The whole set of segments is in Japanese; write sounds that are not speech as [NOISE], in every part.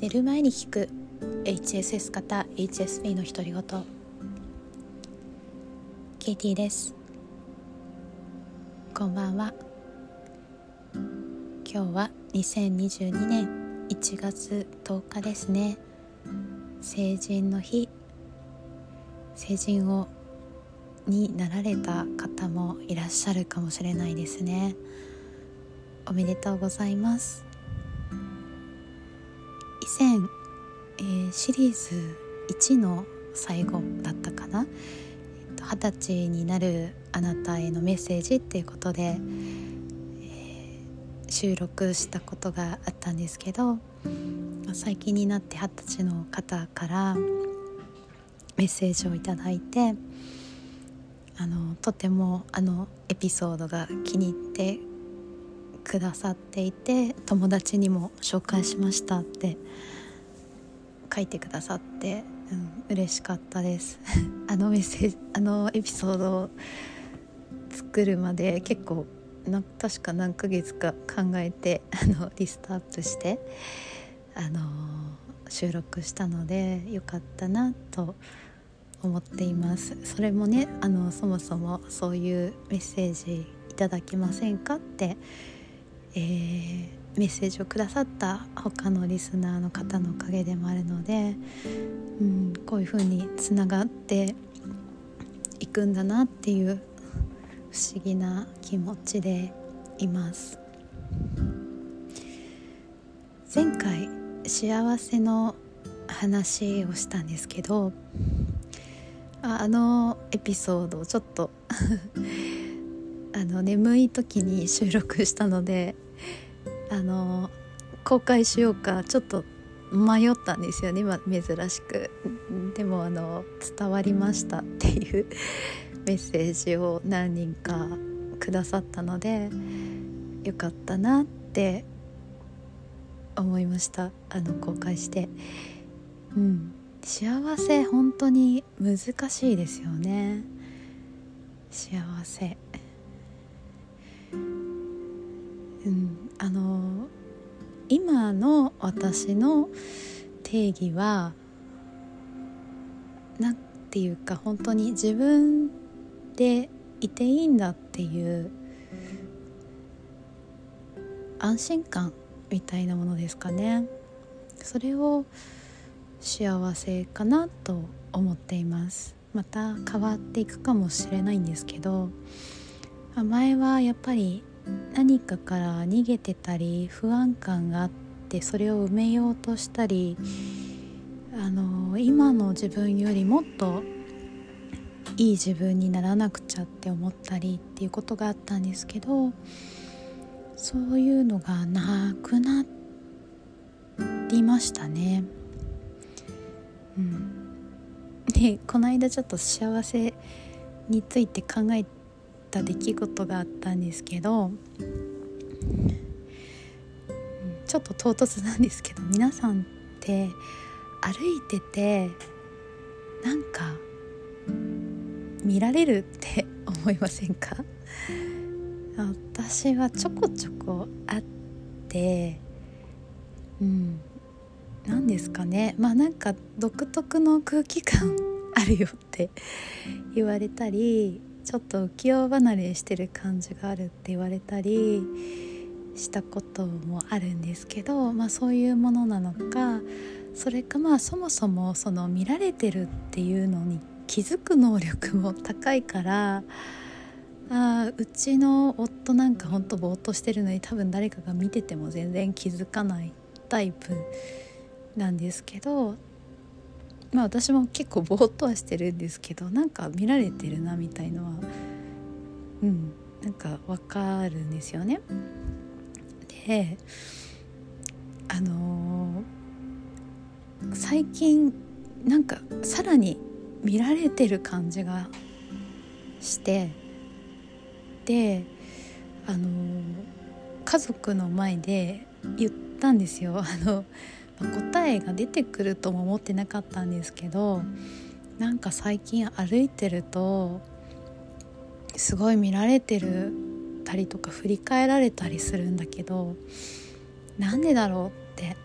寝る前に聞く。HSS 型 HSP の独り言。ケイティです。こんばんは。今日は2022年1月10日ですね。成人の日。成人をになられた方もいらっしゃるかもしれないですね。おめでとうございます。以前、えー、シリーズ1の最後だったかな？二十、歳になるあなたへのメッセージっていうことで、えー、収録したことがあったんですけど最近になって二十歳の方からメッセージを頂いてあのとてもあのエピソードが気に入ってくださっていて友達にも紹介しましたって書いてくださって、うん、嬉しかったです。[LAUGHS] あのメッセージあのエピソードを作るまで結構な確か何ヶ月か考えてあのリストアップしてあの収録したのでよかったなと思っています。それもねあのそもそもそういうメッセージいただけませんかって、えー、メッセージをくださった他のリスナーの方のおかげでもあるので、うん、こういうふうにつながっていくんだなっていう不思議な気持ちでいます。前回幸せの話をしたんですけどあのエピソードをちょっと [LAUGHS] あの眠い時に収録したので [LAUGHS] あの公開しようかちょっと迷ったんですよね、ま珍しく。でもあの伝わりましたっていう [LAUGHS] メッセージを何人かくださったのでよかったなって思いました。あの公開して。うん。幸せ本当に難しいですよね。幸せ。あの今の私の定義は何て言うか本当に自分でいていいんだっていう安心感みたいなものですかね。それを幸せかなと思っています。また変わっていくかもしれないんですけど前はやっぱり何かから逃げてたり不安感があってそれを埋めようとしたりあの今の自分よりもっといい自分にならなくちゃって思ったりっていうことがあったんですけどそういうのがなくなりましたね。うん、でこの間ちょっと幸せについて考えた出来事があったんですけどちょっと唐突なんですけど皆さんって歩いててなんか見られるって思いませんか？私はちょこちょこあってうん何ですかね。まあなんか独特の空気感あるよって言われたりちょっと浮世離れしてる感じがあるって言われたりしたこともあるんですけど、まあ、そういうものなのかそれかまあそもそもその見られてるっていうのに気づく能力も高いからあうちの夫なんかほんとぼーっとしてるのに多分誰かが見てても全然気づかないタイプなんですけどまあ私も結構ぼーっとはしてるんですけどなんか見られてるなみたいのはうんなんかわかるんですよね。であのー、最近なんかさらに見られてる感じがしてであのー、家族の前で言ったんですよ。あの答えが出てくるとも思ってなかったんですけどなんか最近歩いてるとすごい見られてるたりとか振り返られたりするんだけどなんでだろうって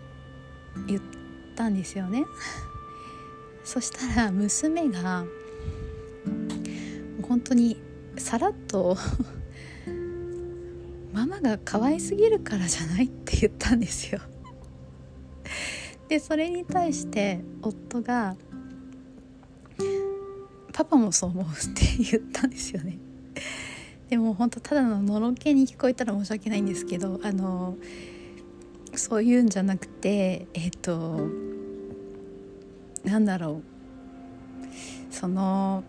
言ったんですよね。そしたら娘が本当にさらっとママが可愛すぎるからじゃないって言ったんですよ。でそれに対して夫が「パパもそう思う」って言ったんですよね。[LAUGHS] でも本当ただののろけに聞こえたら申し訳ないんですけどあのそういうんじゃなくてえっ、となんだろう。その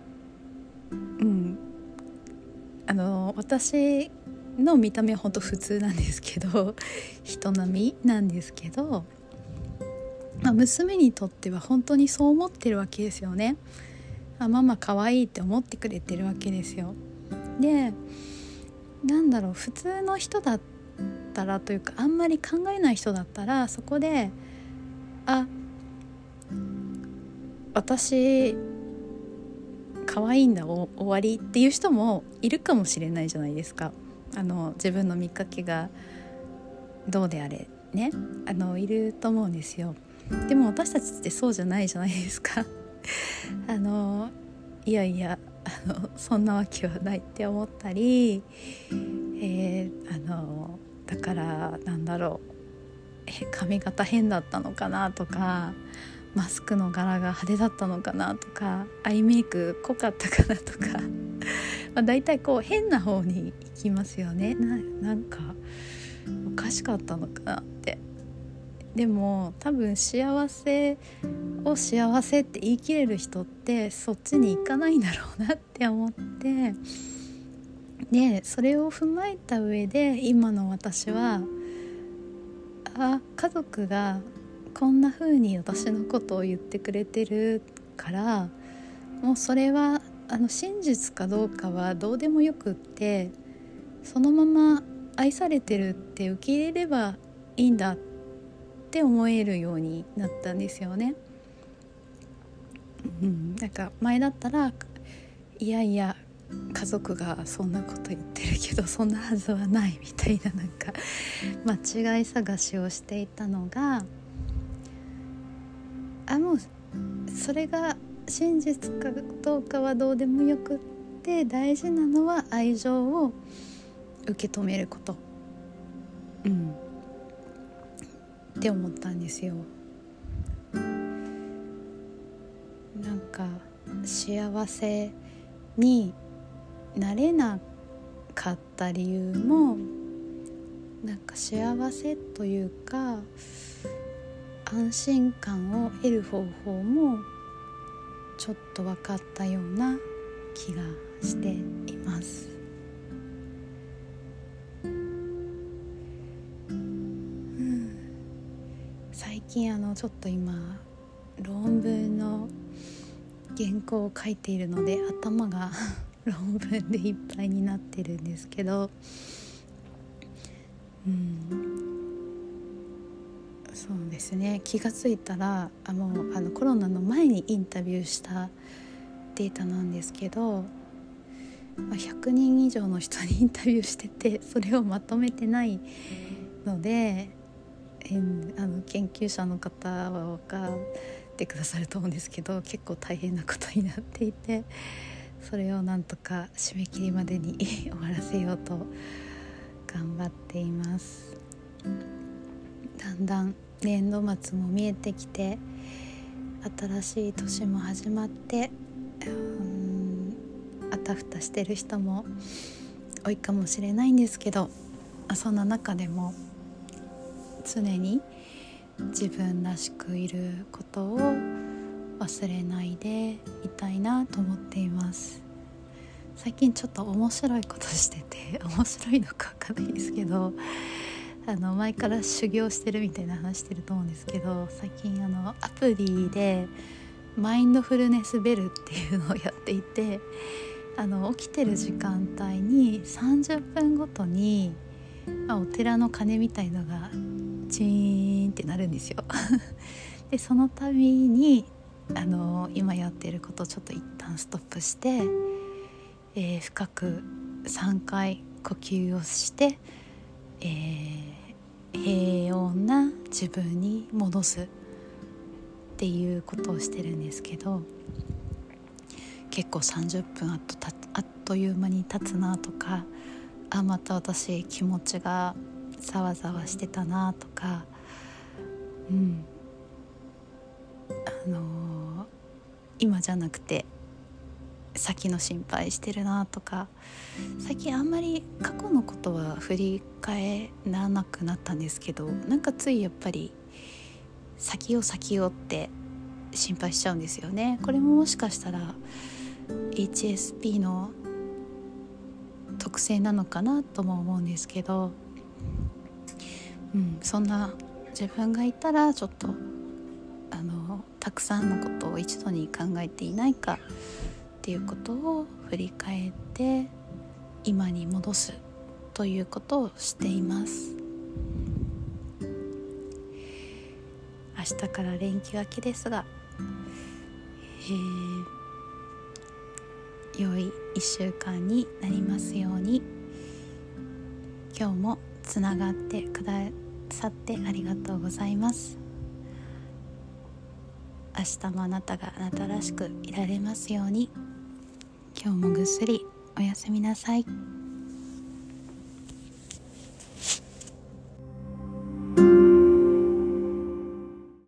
うん。あの私の見た目は本当普通なんですけど人並みなんですけど、まあ、娘にとっては本当にそう思ってるわけですよね。あママ可愛いって思ってくれてるわけですよ。でなんだろう普通の人だったらというかあんまり考えない人だったらそこであ私可愛いんだ終わりっていう人もいるかもしれないじゃないですかあの自分の見かけがどうであれねあのいると思うんですよでも私たちってそうじゃないじゃないですか。[LAUGHS] あのいやいやあのそんなわけはないって思ったり、えー、あのだからなんだろう。え髪型変だったのかなとかマスクの柄が派手だったのかなとかアイメイク濃かったかなとか。[LAUGHS] まあ大体こう変な方に行きますよね。なんかおかしかったのかなって。でも多分幸せを幸せって言い切れる人ってそっちに行かないんだろうなって思ってでそれを踏まえた上で今の私はあ家族がこんな風に私のことを言ってくれてるからもうそれはあの真実かどうかはどうでもよくってそのまま愛されてるって受け入れればいいんだってって思えるようになったんですよね。うん、なんか前だったらいやいや家族がそんなこと言ってるけどそんなはずはないみたいななんか [LAUGHS] 間違い探しをしていたのがあもうそれが真実かどうかはどうでもよくって大事なのは愛情を受け止めること。うん。って思ったんですよなんか幸せになれなかった理由もなんか幸せというか安心感を得る方法もちょっと分かったような気がしています。最近あのちょっと今論文の原稿を書いているので頭が [LAUGHS] 論文でいっぱいになってるんですけどうんそうですね。気が付いたらあもうあのコロナの前にインタビューしたデータなんですけど、まあ、100人以上の人にインタビューしててそれをまとめてないのでえあの研究者の方は分かってくださると思うんですけど結構大変なことになっていてそれをなんとか締め切りまでに終わらせようと頑張っています。だんだん年度末も見えてきて新しい年も始まってうんあたふたしてる人も多いかもしれないんですけどそんな中でも常に自分らしくいることを忘れないでいたいなと思っています。最近ちょっと面白いことしてて [LAUGHS] 面白いのか分かんないですけどあの前から修行してるみたいな話してると思うんですけど最近あのアプリでマインドフルネスベルっていうのをやっていてあの起きてる時間帯に30分ごとに、まあ、お寺の鐘みたいのがチーンってなるんですよ。[LAUGHS] でその度にあの今やってることをちょっと一旦ストップして、えー、深く3回呼吸をして、えー、平穏な自分に戻すっていうことをしてるんですけど結構30分あっとあっという間に経つなとかあまた私気持ちがざわざわしてたなとかうん。あのー、今じゃなくて先の心配してるなとか最近あんまり過去のことは振り返らなくなったんですけどなんかついやっぱり先を先をって心配しちゃうんですよね。これももしかしたら HSP の特性なのかなとも思うんですけど、うん、そんな自分がいたらちょっとあのたくさんのことを一度に考えていないかっていうことを振り返って今に戻すということをしています。明日から連休明けですが、えー、良い1週間になりますように。今日もつながってくださってありがとうございます明日もあなたがあなたらしくいられますように。今日もぐっすりおやすみなさい。